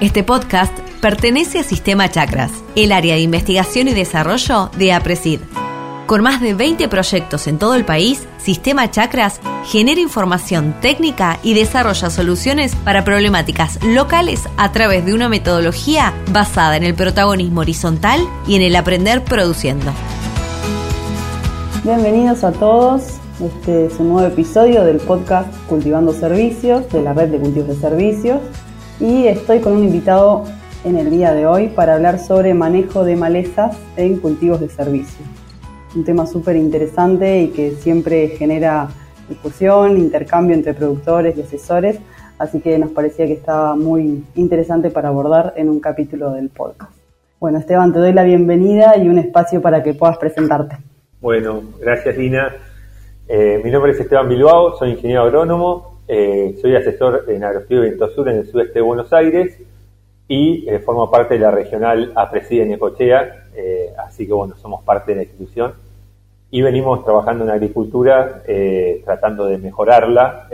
Este podcast pertenece a Sistema Chakras, el área de investigación y desarrollo de APRESID. Con más de 20 proyectos en todo el país, Sistema Chakras genera información técnica y desarrolla soluciones para problemáticas locales a través de una metodología basada en el protagonismo horizontal y en el aprender produciendo. Bienvenidos a todos. Este es un nuevo episodio del podcast Cultivando Servicios de la red de cultivos de servicios y estoy con un invitado en el día de hoy para hablar sobre manejo de malezas en cultivos de servicio. Un tema súper interesante y que siempre genera discusión, intercambio entre productores y asesores, así que nos parecía que estaba muy interesante para abordar en un capítulo del podcast. Bueno, Esteban, te doy la bienvenida y un espacio para que puedas presentarte. Bueno, gracias Lina. Eh, mi nombre es Esteban Bilbao, soy ingeniero agrónomo, eh, soy asesor en Viento Sur en el sudeste de Buenos Aires y eh, formo parte de la regional APRESID en Ecochea, eh, así que bueno, somos parte de la institución y venimos trabajando en agricultura, tratando de mejorarla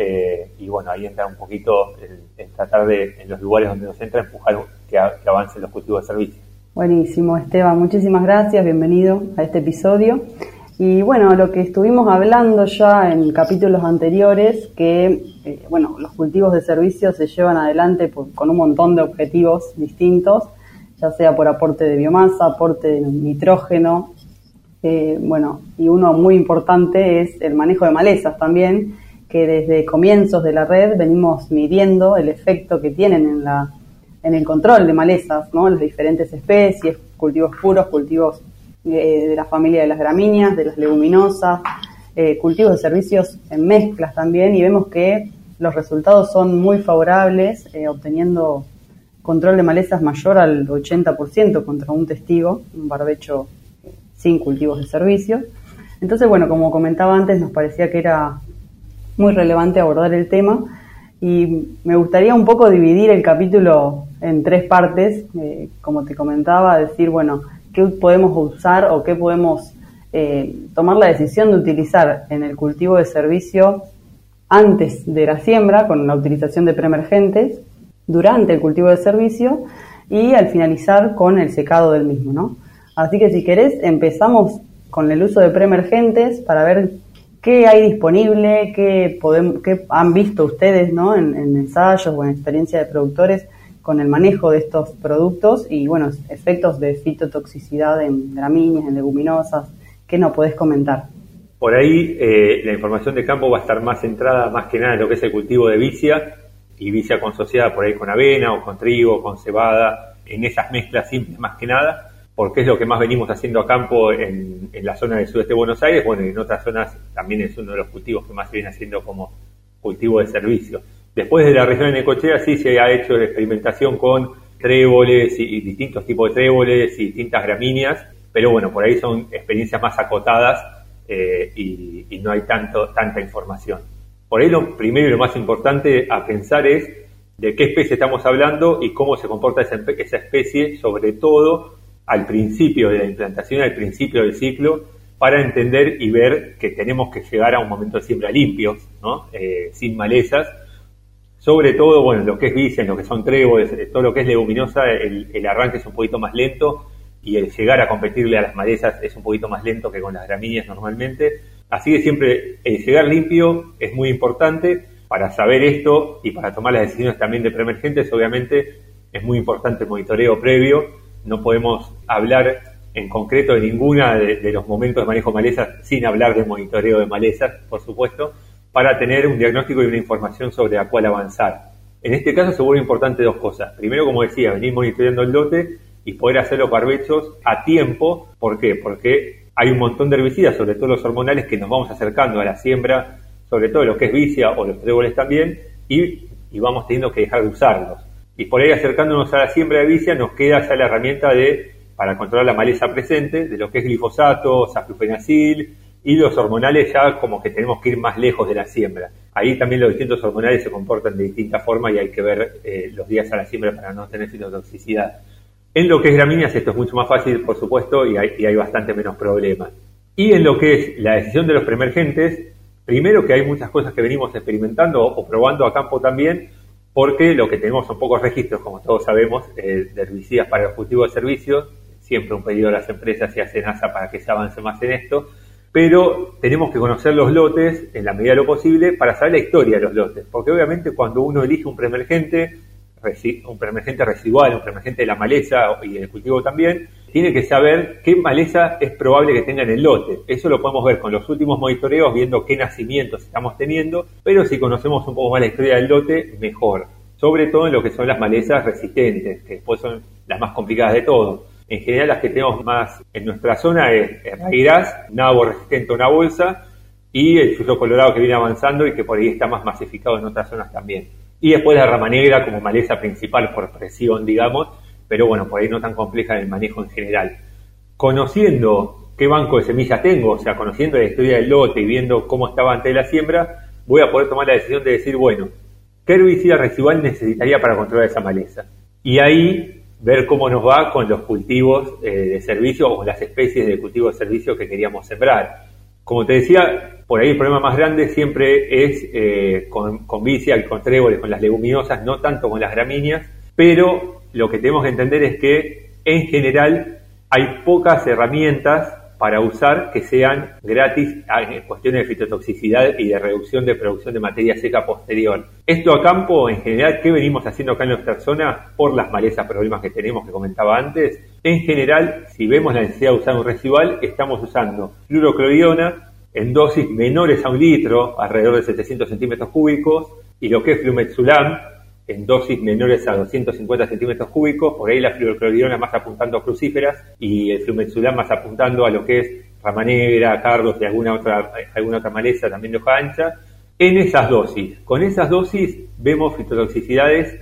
y bueno, ahí entra un poquito en tratar de, en los lugares donde nos entra, empujar que, que avancen los cultivos de servicio. Buenísimo, Esteban, muchísimas gracias, bienvenido a este episodio. Y bueno, lo que estuvimos hablando ya en capítulos anteriores, que eh, bueno, los cultivos de servicios se llevan adelante con un montón de objetivos distintos, ya sea por aporte de biomasa, aporte de nitrógeno, eh, bueno, y uno muy importante es el manejo de malezas también, que desde comienzos de la red venimos midiendo el efecto que tienen en la en el control de malezas, ¿no? Las diferentes especies, cultivos puros, cultivos eh, de la familia de las gramíneas, de las leguminosas, eh, cultivos de servicios en mezclas también y vemos que los resultados son muy favorables, eh, obteniendo control de malezas mayor al 80% contra un testigo, un barbecho sin cultivos de servicios. Entonces, bueno, como comentaba antes, nos parecía que era muy relevante abordar el tema y me gustaría un poco dividir el capítulo en tres partes, como te comentaba, decir, bueno, qué podemos usar o qué podemos eh, tomar la decisión de utilizar en el cultivo de servicio antes de la siembra con la utilización de preemergentes, durante el cultivo de servicio y al finalizar con el secado del mismo, ¿no? Así que si querés empezamos con el uso de preemergentes para ver qué hay disponible, qué, podemos, qué han visto ustedes ¿no? en, en ensayos o en experiencia de productores con el manejo de estos productos y, bueno, efectos de fitotoxicidad en gramíneas, en leguminosas. ¿Qué nos podés comentar? Por ahí eh, la información de campo va a estar más centrada más que nada en lo que es el cultivo de vicia y vicia consociada por ahí con avena o con trigo, con cebada, en esas mezclas simples más que nada, porque es lo que más venimos haciendo a campo en, en la zona del sudeste de Buenos Aires, bueno, en otras zonas también es uno de los cultivos que más se viene haciendo como cultivo de servicio. Después de la región de Necochea sí se ha hecho experimentación con tréboles y, distintos tipos de tréboles y distintas gramíneas, pero bueno, por ahí son experiencias más acotadas eh, y, no hay tanto, tanta información. Por ahí lo primero y lo más importante a pensar es de qué especie estamos hablando y cómo se comporta esa, especie, sobre todo al principio de la implantación, al principio del ciclo, para entender y ver que tenemos que llegar a un momento de siembra limpio, ¿no? Eh, sin malezas, sobre todo, bueno, lo que es vicia, lo que son tréboles, eh, todo lo que es leguminosa, el, arranque es un poquito más lento y el llegar a competirle a las malezas es un poquito más lento que con las gramíneas normalmente. Así que siempre el llegar limpio es muy importante para saber esto y para tomar las decisiones también de preemergentes. Obviamente es muy importante el monitoreo previo. No podemos hablar en concreto de ninguna de, de los momentos de manejo de malezas sin hablar de monitoreo de malezas, por supuesto para tener un diagnóstico y una información sobre la cual avanzar. En este caso se vuelve importante dos cosas. Primero, como decía, venir monitoreando el lote y poder hacer los barbechos a tiempo. ¿Por qué? Porque hay un montón de herbicidas, sobre todo los hormonales, que nos vamos acercando a la siembra, sobre todo lo que es vicia o los tréboles también, y, vamos teniendo que dejar de usarlos. Y por ahí acercándonos a la siembra de vicia nos queda ya la herramienta de para controlar la maleza presente, de lo que es glifosato, saflufenacil, y los hormonales ya como que tenemos que ir más lejos de la siembra. Ahí también los distintos hormonales se comportan de distinta forma y hay que ver eh, los días a la siembra para no tener fitotoxicidad. En lo que es gramíneas esto es mucho más fácil, por supuesto, y hay, bastante menos problemas. Y en lo que es la decisión de los preemergentes, primero que hay muchas cosas que venimos experimentando o probando a campo también, porque lo que tenemos son pocos registros, como todos sabemos, eh, de herbicidas para los cultivos de servicios, siempre un pedido a las empresas y a SENASA para que se avance más en esto, pero tenemos que conocer los lotes en la medida de lo posible para saber la historia de los lotes, porque obviamente cuando uno elige un preemergente, un preemergente residual, un preemergente de la maleza y del cultivo también, tiene que saber qué maleza es probable que tenga en el lote. Eso lo podemos ver con los últimos monitoreos, viendo qué nacimientos estamos teniendo, pero si conocemos un poco más la historia del lote, mejor. Sobre todo en lo que son las malezas resistentes, que después son las más complicadas de todo. En general las que tenemos más en nuestra zona es raigras, nabo resistente a una bolsa y el suyo colorado que viene avanzando y que por ahí está más masificado en otras zonas también. Y después la rama negra como maleza principal por presión, digamos, pero bueno, por ahí no tan compleja en el manejo en general. Conociendo qué banco de semillas tengo, o sea, conociendo la historia del lote y viendo cómo estaba antes de la siembra, voy a poder tomar la decisión de decir, bueno, ¿qué herbicida residual necesitaría para controlar esa maleza? Y ahí ver cómo nos va con los cultivos eh, de servicio o las especies de cultivo de servicio que queríamos sembrar. Como te decía, por ahí el problema más grande siempre es eh, con, con vicia y con tréboles, con las leguminosas, no tanto con las gramíneas, pero lo que tenemos que entender es que en general hay pocas herramientas para usar que sean gratis en cuestiones de fitotoxicidad y de reducción de producción de materia seca posterior. Esto a campo, en general, ¿qué venimos haciendo acá en nuestra zona por las malezas problemas que tenemos que comentaba antes? En general, si vemos la necesidad de usar un residual, estamos usando fluorocloriona en dosis menores a un litro, alrededor de 700 centímetros cúbicos, y lo que es flumetzulam, en dosis menores a 250 centímetros cúbicos, por ahí la fluorocloridona más apuntando a crucíferas y el flumetzulam más apuntando a lo que es rama negra, cardos y alguna otra, alguna otra maleza también de hoja ancha, en esas dosis. Con esas dosis vemos fitotoxicidades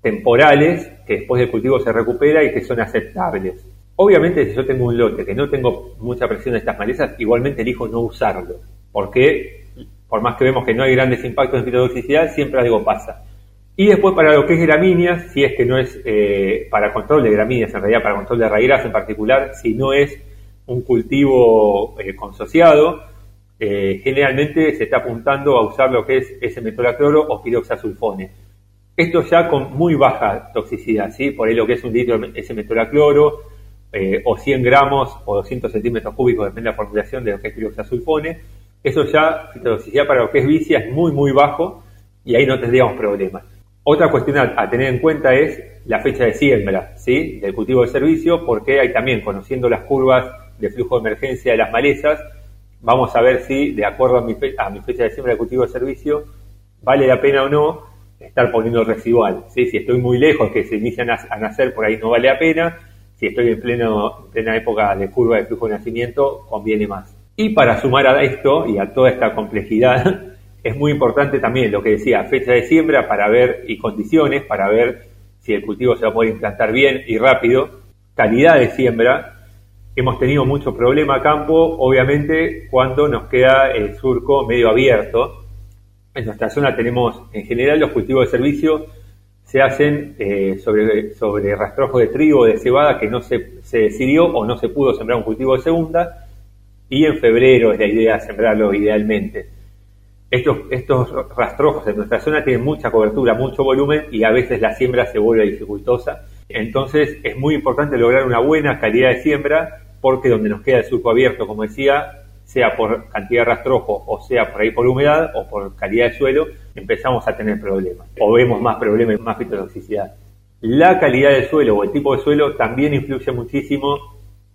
temporales que después del cultivo se recupera y que son aceptables. Obviamente si yo tengo un lote que no tengo mucha presión de estas malezas, igualmente elijo no usarlo, porque por más que vemos que no hay grandes impactos en fitotoxicidad, siempre algo pasa. Y después para lo que es gramíneas, si es que no es eh, para control de gramíneas, en realidad para control de raíces en particular, si no es un cultivo eh, consociado, eh, generalmente se está apuntando a usar lo que es S-metolacloro o piroxasulfone. Esto ya con muy baja toxicidad, ¿sí? Por ahí lo que es un litro de S-metolacloro o 100 gramos o 200 centímetros cúbicos, depende de la formulación de lo que es piroxasulfone. Eso ya, la toxicidad para lo que es vicia es muy, muy bajo y ahí no tendríamos problemas. Otra cuestión a, tener en cuenta es la fecha de siembra ¿sí? del cultivo de servicio, porque hay también, conociendo las curvas de flujo de emergencia de las malezas, vamos a ver si, de acuerdo a mi, fecha de siembra del cultivo de servicio, vale la pena o no estar poniendo residual. ¿sí? Si estoy muy lejos, que se inician a, nacer, por ahí no vale la pena. Si estoy en, pleno, en plena época de curva de flujo de nacimiento, conviene más. Y para sumar a esto y a toda esta complejidad, es muy importante también lo que decía, fecha de siembra para ver y condiciones, para ver si el cultivo se va a poder implantar bien y rápido, calidad de siembra. Hemos tenido mucho problema a campo, obviamente, cuando nos queda el surco medio abierto. En nuestra zona tenemos, en general, los cultivos de servicio se hacen eh, sobre, sobre rastrojo de trigo o de cebada que no se, se decidió o no se pudo sembrar un cultivo de segunda. Y en febrero es la idea sembrarlo idealmente estos, estos rastrojos en nuestra zona tienen mucha cobertura, mucho volumen y a veces la siembra se vuelve dificultosa. Entonces es muy importante lograr una buena calidad de siembra porque donde nos queda el surco abierto, como decía, sea por cantidad de rastrojo o sea por ahí por humedad o por calidad de suelo, empezamos a tener problemas o vemos más problemas, más fitotoxicidad. La calidad del suelo o el tipo de suelo también influye muchísimo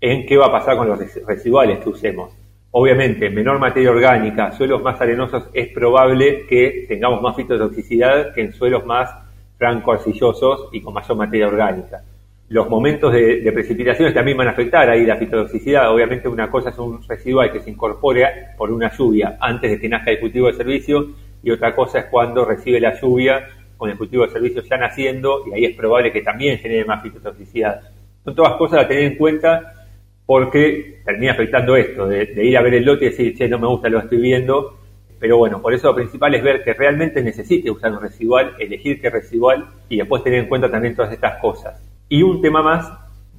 en qué va a pasar con los residuales que usemos. Obviamente, menor materia orgánica, suelos más arenosos, es probable que tengamos más fitotoxicidad que en suelos más franco-arcillosos y con mayor materia orgánica. Los momentos de, precipitaciones también van a afectar ahí la fitotoxicidad. Obviamente una cosa es un residual que se incorpora por una lluvia antes de que nazca el cultivo de servicio y otra cosa es cuando recibe la lluvia con el cultivo de servicio ya naciendo y ahí es probable que también genere más fitotoxicidad. Son todas cosas a tener en cuenta porque termina afectando esto, de, ir a ver el lote y decir, che, no me gusta lo que estoy viendo, pero bueno, por eso lo principal es ver que realmente necesite usar un residual, elegir qué residual y después tener en cuenta también todas estas cosas. Y un tema más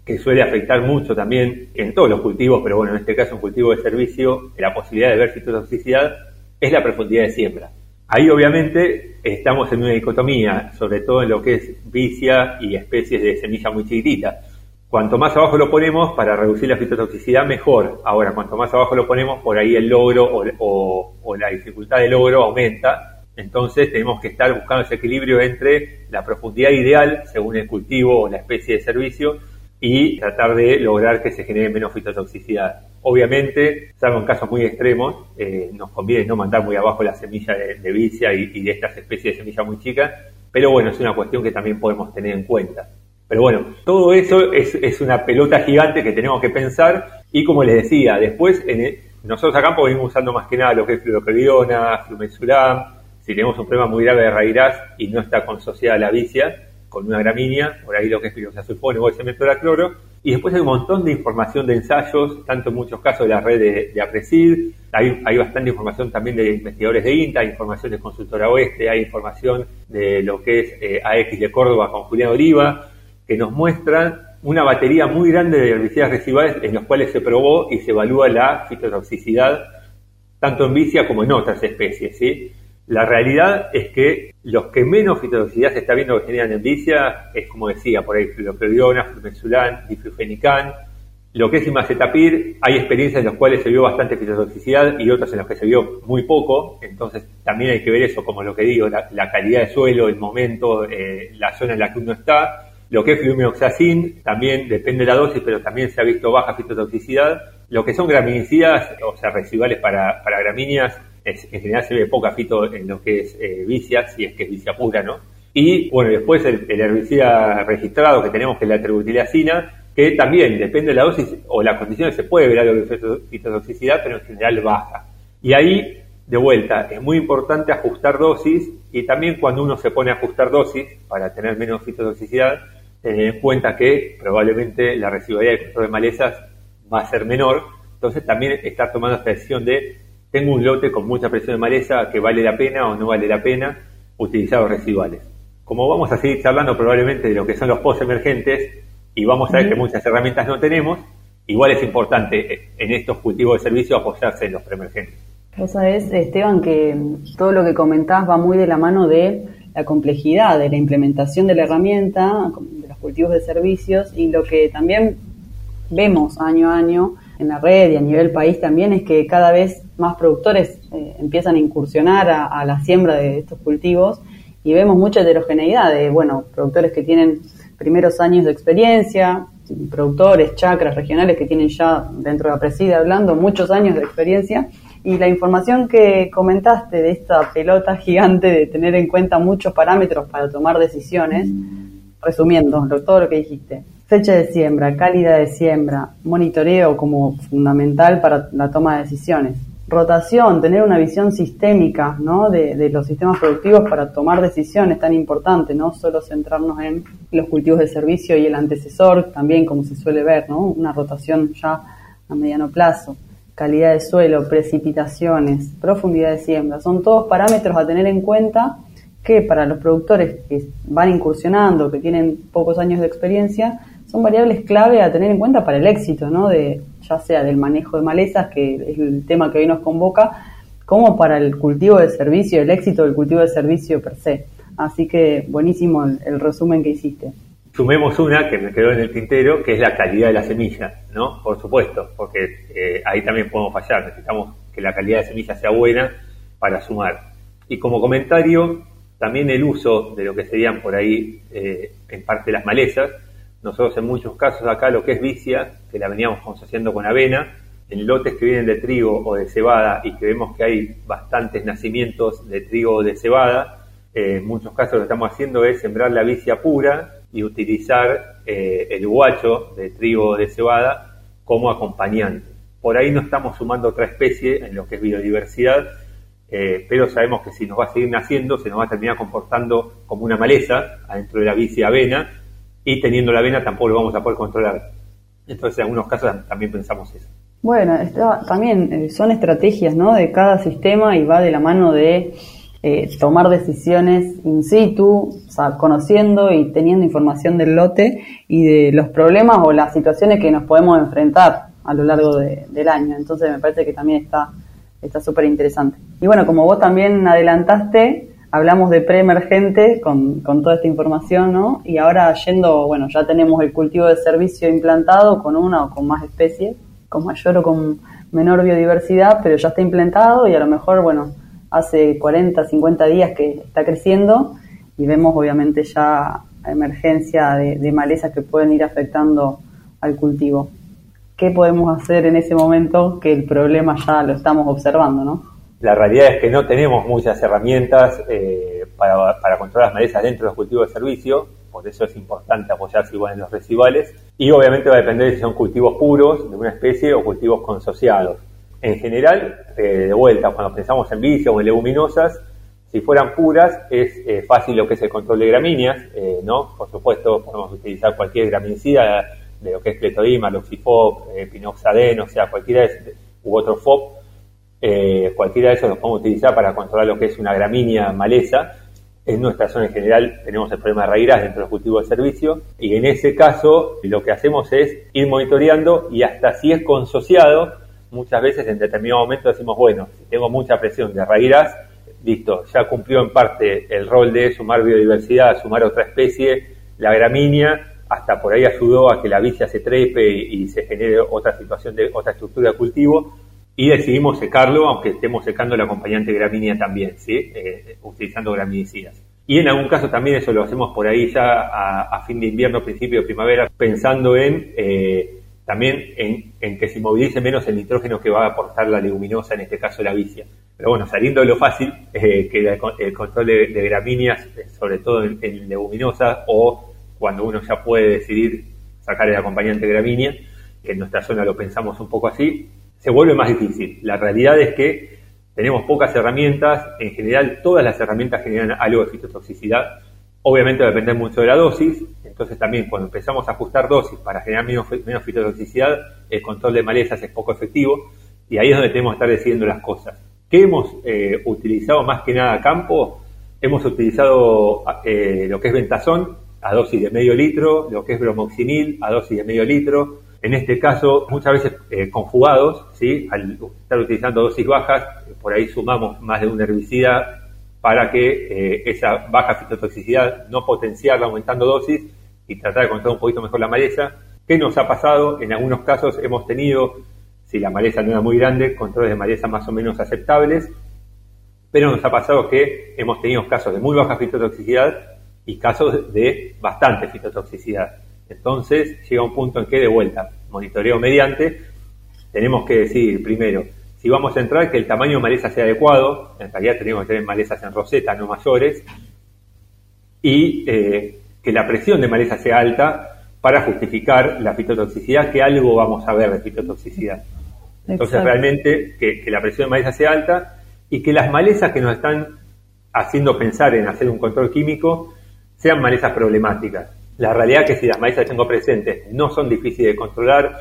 que suele afectar mucho también en todos los cultivos, pero bueno, en este caso un cultivo de servicio, la posibilidad de ver fitotoxicidad, es la profundidad de siembra. Ahí obviamente estamos en una dicotomía, sobre todo en lo que es vicia y especies de semilla muy chiquitita. Cuanto más abajo lo ponemos para reducir la fitotoxicidad, mejor. Ahora, cuanto más abajo lo ponemos, por ahí el logro o, la dificultad de logro aumenta. Entonces tenemos que estar buscando ese equilibrio entre la profundidad ideal, según el cultivo o la especie de servicio, y tratar de lograr que se genere menos fitotoxicidad. Obviamente, salvo en casos muy extremos, eh, nos conviene no mandar muy abajo la semilla de, vicia y, y, de estas especies de semilla muy chicas, pero bueno, es una cuestión que también podemos tener en cuenta. Pero bueno, todo eso es, una pelota gigante que tenemos que pensar. Y como les decía, después en nosotros acá venimos usando más que nada lo que es fluorocariona, flumensulam, si tenemos un problema muy grave de raíz y no está consociada la vicia, con una gramínea, por ahí lo que es piroxazulfone o ese cloro, y después hay un montón de información de ensayos, tanto en muchos casos de la red de, de hay, hay, bastante información también de investigadores de INTA, hay información de Consultora Oeste, hay información de lo que es eh, AX de Córdoba con Julián Oliva, que nos muestran una batería muy grande de herbicidas residuales en los cuales se probó y se evalúa la fitotoxicidad tanto en vicia como en otras especies. ¿sí? La realidad es que los que menos fitotoxicidad se está viendo que generan en vicia es, como decía, por ahí floroferiona, flumexulán, diflufenicán. Lo que es imacetapir, hay experiencias en las cuales se vio bastante fitotoxicidad y otras en las que se vio muy poco, entonces también hay que ver eso, como lo que digo, la, calidad de suelo, el momento, eh, la zona en la que uno está, lo que es flumioxacin también depende de la dosis, pero también se ha visto baja fitotoxicidad. Lo que son graminicidas, o sea, residuales para, para gramíneas, en general se ve poca fito en lo que es eh, vicia, si es que es vicia pura, ¿no? Y bueno, después el, herbicida registrado que tenemos, que es la terbutilasina, que también depende de la dosis o las condiciones, se puede ver algo de fitotoxicidad, pero en general baja. Y ahí, de vuelta, es muy importante ajustar dosis y también cuando uno se pone a ajustar dosis para tener menos fitotoxicidad, tener en cuenta que probablemente la residualidad de control de malezas va a ser menor, entonces también estar tomando esta decisión de tengo un lote con mucha presión de maleza que vale la pena o no vale la pena utilizar los residuales. Como vamos a seguir charlando probablemente de lo que son los post emergentes y vamos a ver que muchas herramientas no tenemos, igual es importante en estos cultivos de servicio apoyarse en los preemergentes. Vos sabés, Esteban, que todo lo que comentás va muy de la mano de la complejidad de la implementación de la herramienta, cultivos de servicios y lo que también vemos año a año en la red y a nivel país también es que cada vez más productores eh, empiezan a incursionar a, la siembra de estos cultivos y vemos mucha heterogeneidad de, bueno, productores que tienen primeros años de experiencia, productores, chacras regionales que tienen ya dentro de la presida hablando muchos años de experiencia y la información que comentaste de esta pelota gigante de tener en cuenta muchos parámetros para tomar decisiones, resumiendo todo lo que dijiste, fecha de siembra, calidad de siembra, monitoreo como fundamental para la toma de decisiones, rotación, tener una visión sistémica ¿no? de, los sistemas productivos para tomar decisiones tan importante, no solo centrarnos en los cultivos de servicio y el antecesor, también como se suele ver, ¿no? una rotación ya a mediano plazo, calidad de suelo, precipitaciones, profundidad de siembra, son todos parámetros a tener en cuenta que para los productores que van incursionando, que tienen pocos años de experiencia, son variables clave a tener en cuenta para el éxito, ¿no? De, ya sea del manejo de malezas, que es el tema que hoy nos convoca, como para el cultivo de servicio, el éxito del cultivo de servicio per se. Así que buenísimo el, resumen que hiciste. Sumemos una que me quedó en el tintero, que es la calidad de la semilla, ¿no? Por supuesto, porque eh, ahí también podemos fallar, necesitamos que la calidad de semilla sea buena para sumar. Y como comentario, también el uso de lo que serían por ahí eh, en parte las malezas. Nosotros en muchos casos acá lo que es vicia, que la veníamos consociando con avena, en lotes que vienen de trigo o de cebada y que vemos que hay bastantes nacimientos de trigo o de cebada, eh, en muchos casos lo que estamos haciendo es sembrar la vicia pura y utilizar eh, el guacho de trigo o de cebada como acompañante. Por ahí no estamos sumando otra especie en lo que es biodiversidad, eh, pero sabemos que si nos va a seguir naciendo, se nos va a terminar comportando como una maleza adentro de la bici avena, y teniendo la avena tampoco lo vamos a poder controlar. Entonces, en algunos casos también pensamos eso. Bueno, también eh, son estrategias ¿no? de cada sistema y va de la mano de eh, tomar decisiones in situ, conociendo y teniendo información del lote y de los problemas o las situaciones que nos podemos enfrentar a lo largo del año. Entonces, me parece que también está está súper interesante. Y bueno, como vos también adelantaste, hablamos de preemergente con, con toda esta información, ¿no? Y ahora yendo, bueno, ya tenemos el cultivo de servicio implantado con una o con más especies, con mayor o con menor biodiversidad, pero ya está implantado y a lo mejor, bueno, hace 40, 50 días que está creciendo y vemos obviamente ya emergencia de, malezas que pueden ir afectando al cultivo. ¿Qué podemos hacer en ese momento que el problema ya lo estamos observando, no? La realidad es que no tenemos muchas herramientas eh, para, controlar las malezas dentro de los cultivos de servicio, por eso es importante apoyarse igual en los residuales, y obviamente va a depender si son cultivos puros de una especie o cultivos consociados. En general, eh, de vuelta, cuando pensamos en vicia o en leguminosas, si fueran puras, es eh, fácil lo que es el control de gramíneas, ¿no? Por supuesto, podemos utilizar cualquier graminicida de lo que es cletodima, loxifop, pinoxadeno, o sea, cualquiera de, u otro FOP, eh, cualquiera de esos los podemos utilizar para controlar lo que es una gramínea maleza. En nuestra zona en general tenemos el problema de raíces dentro de los cultivos de servicio y en ese caso lo que hacemos es ir monitoreando y hasta si es consociado, muchas veces en determinado momento decimos, bueno, tengo mucha presión de raíces, listo, ya cumplió en parte el rol de sumar biodiversidad, sumar otra especie, la gramínea, hasta por ahí ayudó a que la vicia se trepe y, y se genere otra situación de otra estructura de cultivo y decidimos secarlo, aunque estemos secando la acompañante gramínea también, ¿sí? Eh, utilizando graminicidas. Y en algún caso también eso lo hacemos por ahí ya a, fin de invierno, principio de primavera, pensando en eh, también en, que se movilice menos el nitrógeno que va a aportar la leguminosa, en este caso la vicia. Pero bueno, saliendo de lo fácil, eh, que el, control de, gramíneas, sobre todo en, en leguminosa, o cuando uno ya puede decidir sacar el acompañante gramínea, que en nuestra zona lo pensamos un poco así, se vuelve más difícil. La realidad es que tenemos pocas herramientas, en general todas las herramientas generan algo de fitotoxicidad, obviamente va a depender mucho de la dosis, entonces también cuando empezamos a ajustar dosis para generar menos, fitotoxicidad, el control de malezas es poco efectivo y ahí es donde tenemos que estar decidiendo las cosas. ¿Qué hemos eh, utilizado más que nada a campo? Hemos utilizado eh, lo que es ventazón a dosis de medio litro, lo que es bromoxinil a dosis de medio litro, en este caso muchas veces eh, conjugados, ¿sí? al estar utilizando dosis bajas, por ahí sumamos más de un herbicida para que esa baja fitotoxicidad no potenciarla aumentando dosis y tratar de controlar un poquito mejor la maleza. ¿Qué nos ha pasado? En algunos casos hemos tenido, si la maleza no era muy grande, controles de maleza más o menos aceptables, pero nos ha pasado que hemos tenido casos de muy baja fitotoxicidad y casos de bastante fitotoxicidad. Entonces llega un punto en que de vuelta, monitoreo mediante, tenemos que decir primero, si vamos a entrar, que el tamaño de maleza sea adecuado, en realidad tenemos que tener malezas en roseta, no mayores, y eh, que la presión de maleza sea alta para justificar la fitotoxicidad, que algo vamos a ver de fitotoxicidad. Entonces realmente que, que la presión de maleza sea alta y que las malezas que nos están haciendo pensar en hacer un control químico sean malezas problemáticas. La realidad es que si las malezas que tengo presentes no son difíciles de controlar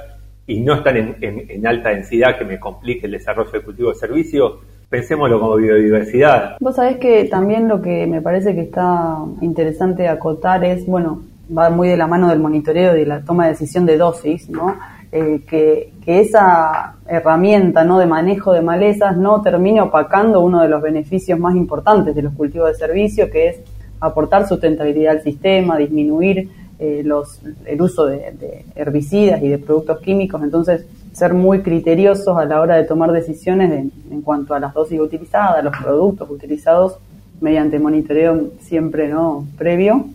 y no están en, alta densidad que me complique el desarrollo del cultivo de servicio, pensémoslo como biodiversidad. Vos sabés que también lo que me parece que está interesante acotar es, bueno, va muy de la mano del monitoreo y de la toma de decisión de dosis, ¿no? Eh, que, esa herramienta ¿no? de manejo de malezas no termine opacando uno de los beneficios más importantes de los cultivos de servicio, que es aportar sustentabilidad al sistema, disminuir eh, los, el uso de, herbicidas y de productos químicos, entonces ser muy criteriosos a la hora de tomar decisiones en cuanto a las dosis utilizadas, los productos utilizados mediante monitoreo siempre no previo,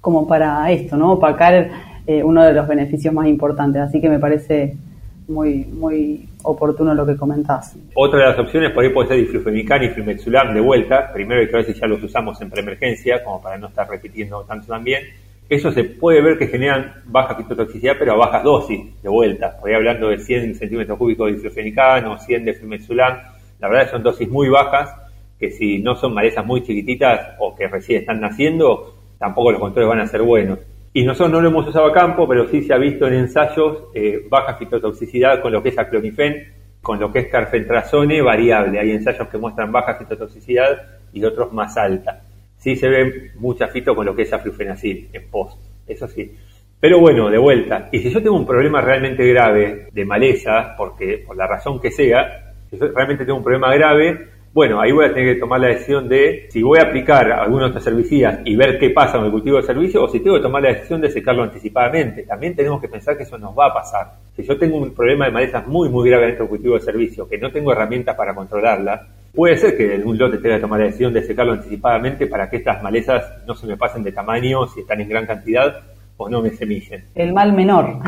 como para esto, ¿no? Opacar eh, uno de los beneficios más importantes. Así que me parece muy, muy oportuno lo que comentás. Otra de las opciones por ahí puede ser diflufenican y flumetzulam de vuelta. Primero hay que ver si ya los usamos en preemergencia, como para no estar repitiendo tanto también. Eso se puede ver que generan baja fitotoxicidad, pero a bajas dosis de vuelta. Por hablando de 100 centímetros cúbicos de diflufenican o 100 de flumetzulam. La verdad son dosis muy bajas, que si no son malezas muy chiquititas o que recién están naciendo, tampoco los controles van a ser buenos. Y nosotros no lo hemos usado a campo, pero sí se ha visto en ensayos eh, baja fitotoxicidad con lo que es aclonifen, con lo que es carfentrazone variable. Hay ensayos que muestran baja fitotoxicidad y otros más alta. Sí se ve mucha fito con lo que es aflufenacil en post, eso sí. Pero bueno, de vuelta, y si yo tengo un problema realmente grave de maleza, porque por la razón que sea, Si yo realmente tengo un problema grave, bueno, ahí voy a tener que tomar la decisión de si voy a aplicar algunos estos herbicidas y ver qué pasa con el cultivo de servicio o si tengo que tomar la decisión de secarlo anticipadamente. También tenemos que pensar que eso nos va a pasar. Si yo tengo un problema de malezas muy, muy grave dentro del cultivo de servicio, que no tengo herramientas para controlarla, puede ser que un lote tenga que tomar la decisión de secarlo anticipadamente para que estas malezas no se me pasen de tamaño si están en gran cantidad o no me semillen. El mal menor.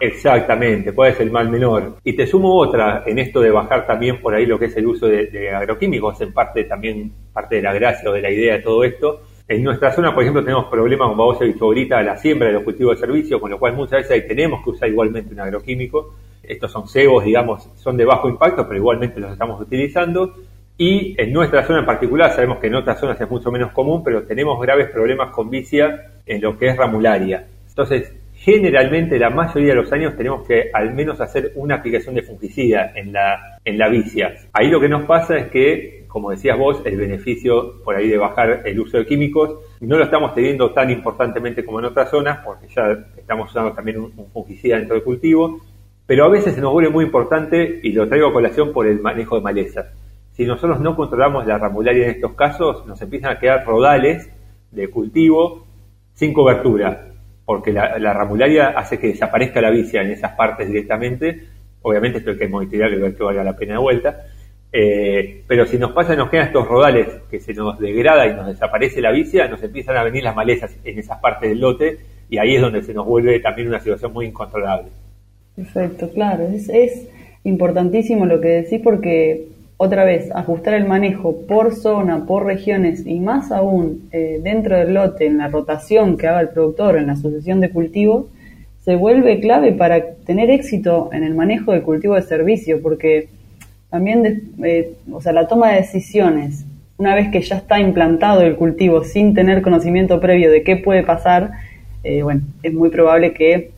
Exactamente, puede ser el mal menor. Y te sumo otra en esto de bajar también por ahí lo que es el uso de, agroquímicos, en parte también parte de la gracia o de la idea de todo esto. En nuestra zona, por ejemplo, tenemos problemas, como vos has dicho ahorita, la siembra de los cultivos de servicio, con lo cual muchas veces ahí tenemos que usar igualmente un agroquímico. Estos son cebos, digamos, son de bajo impacto, pero igualmente los estamos utilizando. Y en nuestra zona en particular, sabemos que en otras zonas es mucho menos común, pero tenemos graves problemas con vicia en lo que es ramularia. Entonces, generalmente la mayoría de los años tenemos que al menos hacer una aplicación de fungicida en la, en la vicia. Ahí lo que nos pasa es que, como decías vos, el beneficio por ahí de bajar el uso de químicos no lo estamos teniendo tan importantemente como en otras zonas, porque ya estamos usando también un, un fungicida dentro del cultivo, pero a veces se nos vuelve muy importante, y lo traigo a colación por el manejo de malezas. Si nosotros no controlamos la ramularia en estos casos, nos empiezan a quedar rodales de cultivo sin cobertura porque la, ramularia hace que desaparezca la vicia en esas partes directamente. Obviamente esto hay que monitorear y ver que valga la pena de vuelta. Eh, pero si nos pasa, nos quedan estos rodales que se nos degrada y nos desaparece la vicia, nos empiezan a venir las malezas en esas partes del lote y ahí es donde se nos vuelve también una situación muy incontrolable. Perfecto, claro. Es, es importantísimo lo que decís porque otra vez, ajustar el manejo por zona, por regiones y más aún eh, dentro del lote, en la rotación que haga el productor, en la sucesión de cultivos, se vuelve clave para tener éxito en el manejo del cultivo de servicio, porque también, eh, o sea, la toma de decisiones, una vez que ya está implantado el cultivo sin tener conocimiento previo de qué puede pasar, eh, bueno, es muy probable que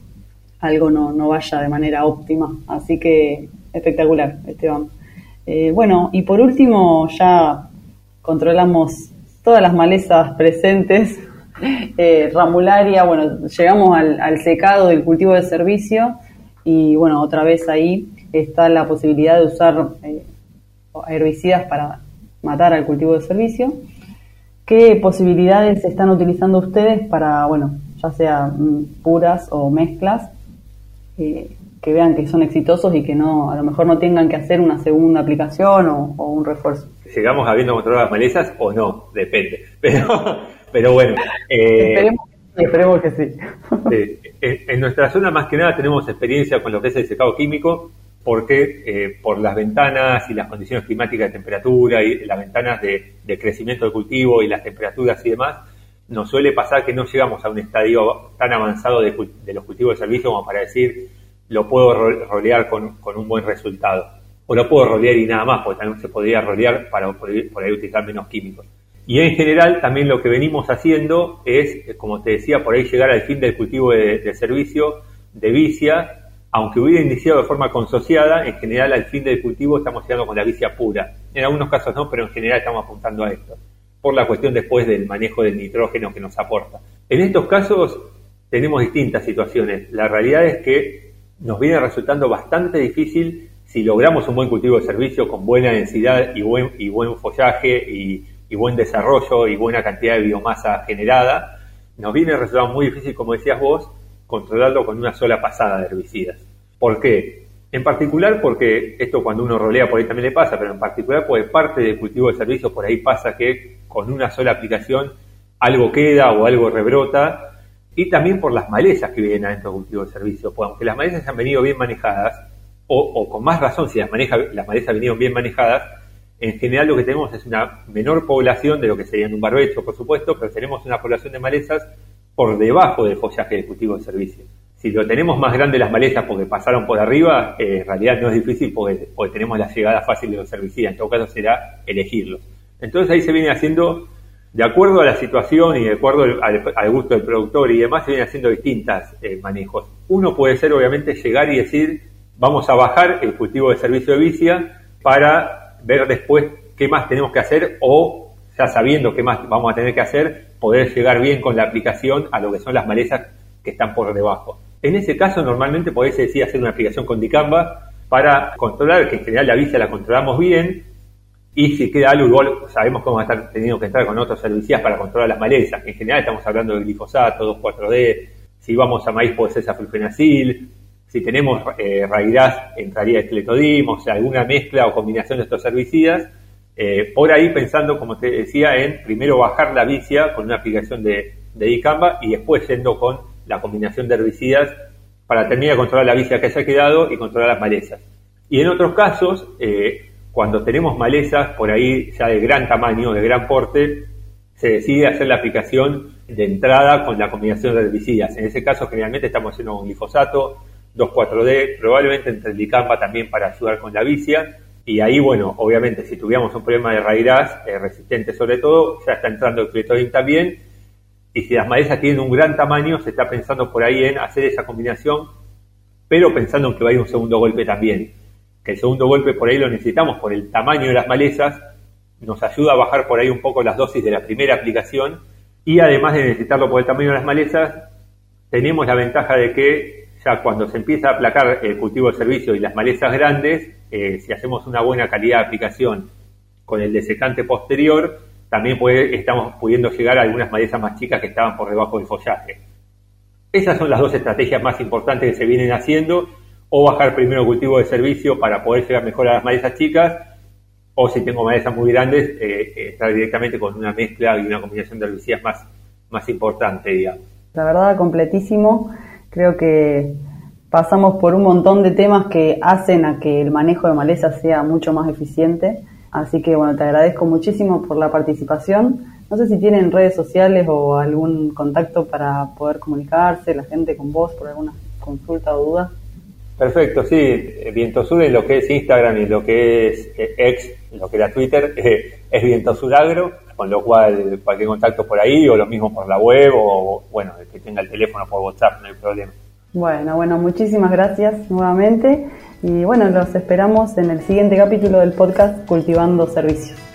algo no, no vaya de manera óptima. Así que espectacular, Esteban. Eh, bueno, y por último ya controlamos todas las malezas presentes, eh, ramularia, bueno, llegamos al, secado del cultivo de servicio y bueno, otra vez ahí está la posibilidad de usar eh, herbicidas para matar al cultivo de servicio. ¿Qué posibilidades están utilizando ustedes para, bueno, ya sea mm, puras o mezclas? Que vean que son exitosos y que no a lo mejor no tengan que hacer una segunda aplicación o, un refuerzo. Llegamos habiendo controlado las malezas o no, depende. Pero, pero bueno. Eh, esperemos, que sí. En, nuestra zona más que nada tenemos experiencia con lo que es el secado químico porque eh, por las ventanas y las condiciones climáticas de temperatura y las ventanas de, crecimiento del cultivo y las temperaturas y demás, nos suele pasar que no llegamos a un estadio tan avanzado de, de los cultivos de servicio como para decir lo puedo rolear con, un buen resultado. O lo puedo rolear y nada más, porque también se podría rolear para por utilizar menos químicos. Y en general también lo que venimos haciendo es, eh, como te decía, por ahí llegar al fin del cultivo de, servicio de vicia, aunque hubiera iniciado de forma consociada, en general al fin del cultivo estamos llegando con la vicia pura. En algunos casos no, pero en general estamos apuntando a esto, por la cuestión después del manejo del nitrógeno que nos aporta. En estos casos tenemos distintas situaciones. La realidad es que nos viene resultando bastante difícil si logramos un buen cultivo de servicio con buena densidad y buen, y buen follaje y, buen desarrollo y buena cantidad de biomasa generada, nos viene resultando muy difícil, como decías vos, controlarlo con una sola pasada de herbicidas. ¿Por qué? En particular porque esto cuando uno rolea por ahí también le pasa, pero en particular porque parte del cultivo de servicio por ahí pasa que con una sola aplicación algo queda o algo rebrota y también por las malezas que vienen adentro del cultivo de servicio. Pues aunque las malezas han venido bien manejadas, o, con más razón si las, maneja, las malezas vinieron bien manejadas, en general lo que tenemos es una menor población de lo que sería en un barbecho, por supuesto, pero tenemos una población de malezas por debajo del follaje del cultivo de servicio. Si lo tenemos más grande las malezas porque pasaron por arriba, eh, en realidad no es difícil porque, tenemos la llegada fácil de los herbicidas. En todo caso será elegirlos. Entonces ahí se viene haciendo de acuerdo a la situación y de acuerdo al, gusto del productor y demás, se vienen haciendo distintas eh, manejos. Uno puede ser, obviamente, llegar y decir, vamos a bajar el cultivo de servicio de vicia para ver después qué más tenemos que hacer o, ya sabiendo qué más vamos a tener que hacer, poder llegar bien con la aplicación a lo que son las malezas que están por debajo. En ese caso, normalmente podés decir hacer una aplicación con dicamba, para controlar, que en general la vicia la controlamos bien, y si queda algo, igual sabemos cómo estar teniendo que entrar con otros herbicidas para controlar las malezas, en general estamos hablando de glifosato, 2,4-D, si vamos a maíz puede ser saflufenacil, si tenemos eh, entraría escletodim, o sea, alguna mezcla o combinación de estos herbicidas, eh, por ahí pensando, como te decía, en primero bajar la vicia con una aplicación de, de dicamba y después yendo con la combinación de herbicidas para terminar de controlar la vicia que haya quedado y controlar las malezas. Y en otros casos, eh, cuando tenemos malezas por ahí ya de gran tamaño, de gran porte, se decide hacer la aplicación de entrada con la combinación de herbicidas. En ese caso, generalmente estamos haciendo un glifosato, 2,4-D, probablemente entre el dicamba también para ayudar con la vicia. Y ahí, bueno, obviamente, si tuviéramos un problema de raíz eh, resistente sobre todo, ya está entrando el cletodim también. Y si las malezas tienen un gran tamaño, se está pensando por ahí en hacer esa combinación, pero pensando en que va a ir un segundo golpe también. Que el segundo golpe por ahí lo necesitamos por el tamaño de las malezas, nos ayuda a bajar por ahí un poco las dosis de la primera aplicación y además de necesitarlo por el tamaño de las malezas, tenemos la ventaja de que ya cuando se empieza a aplacar el cultivo de servicio y las malezas grandes, eh, si hacemos una buena calidad de aplicación con el desecante posterior, también estamos pudiendo llegar a algunas malezas más chicas que estaban por debajo del follaje. Esas son las dos estrategias más importantes que se vienen haciendo, o bajar primero cultivo de servicio para poder llegar mejor a las malezas chicas, o si tengo malezas muy grandes, eh, eh, estar directamente con una mezcla y una combinación de herbicidas más, más importante, digamos. La verdad, completísimo. Creo que pasamos por un montón de temas que hacen a que el manejo de malezas sea mucho más eficiente. Así que bueno, te agradezco muchísimo por la participación. No sé si tienen redes sociales o algún contacto para poder comunicarse la gente con vos por alguna consulta o duda. Perfecto, sí. Vientosur en lo que es Instagram y lo que es eh, ex, lo que era Twitter, eh, es Vientosur Agro, con lo cual cualquier contacto por ahí o lo mismo por la web o, bueno, el que tenga el teléfono por WhatsApp, no hay problema. Bueno, bueno, muchísimas gracias nuevamente y bueno, los esperamos en el siguiente capítulo del podcast Cultivando Servicios.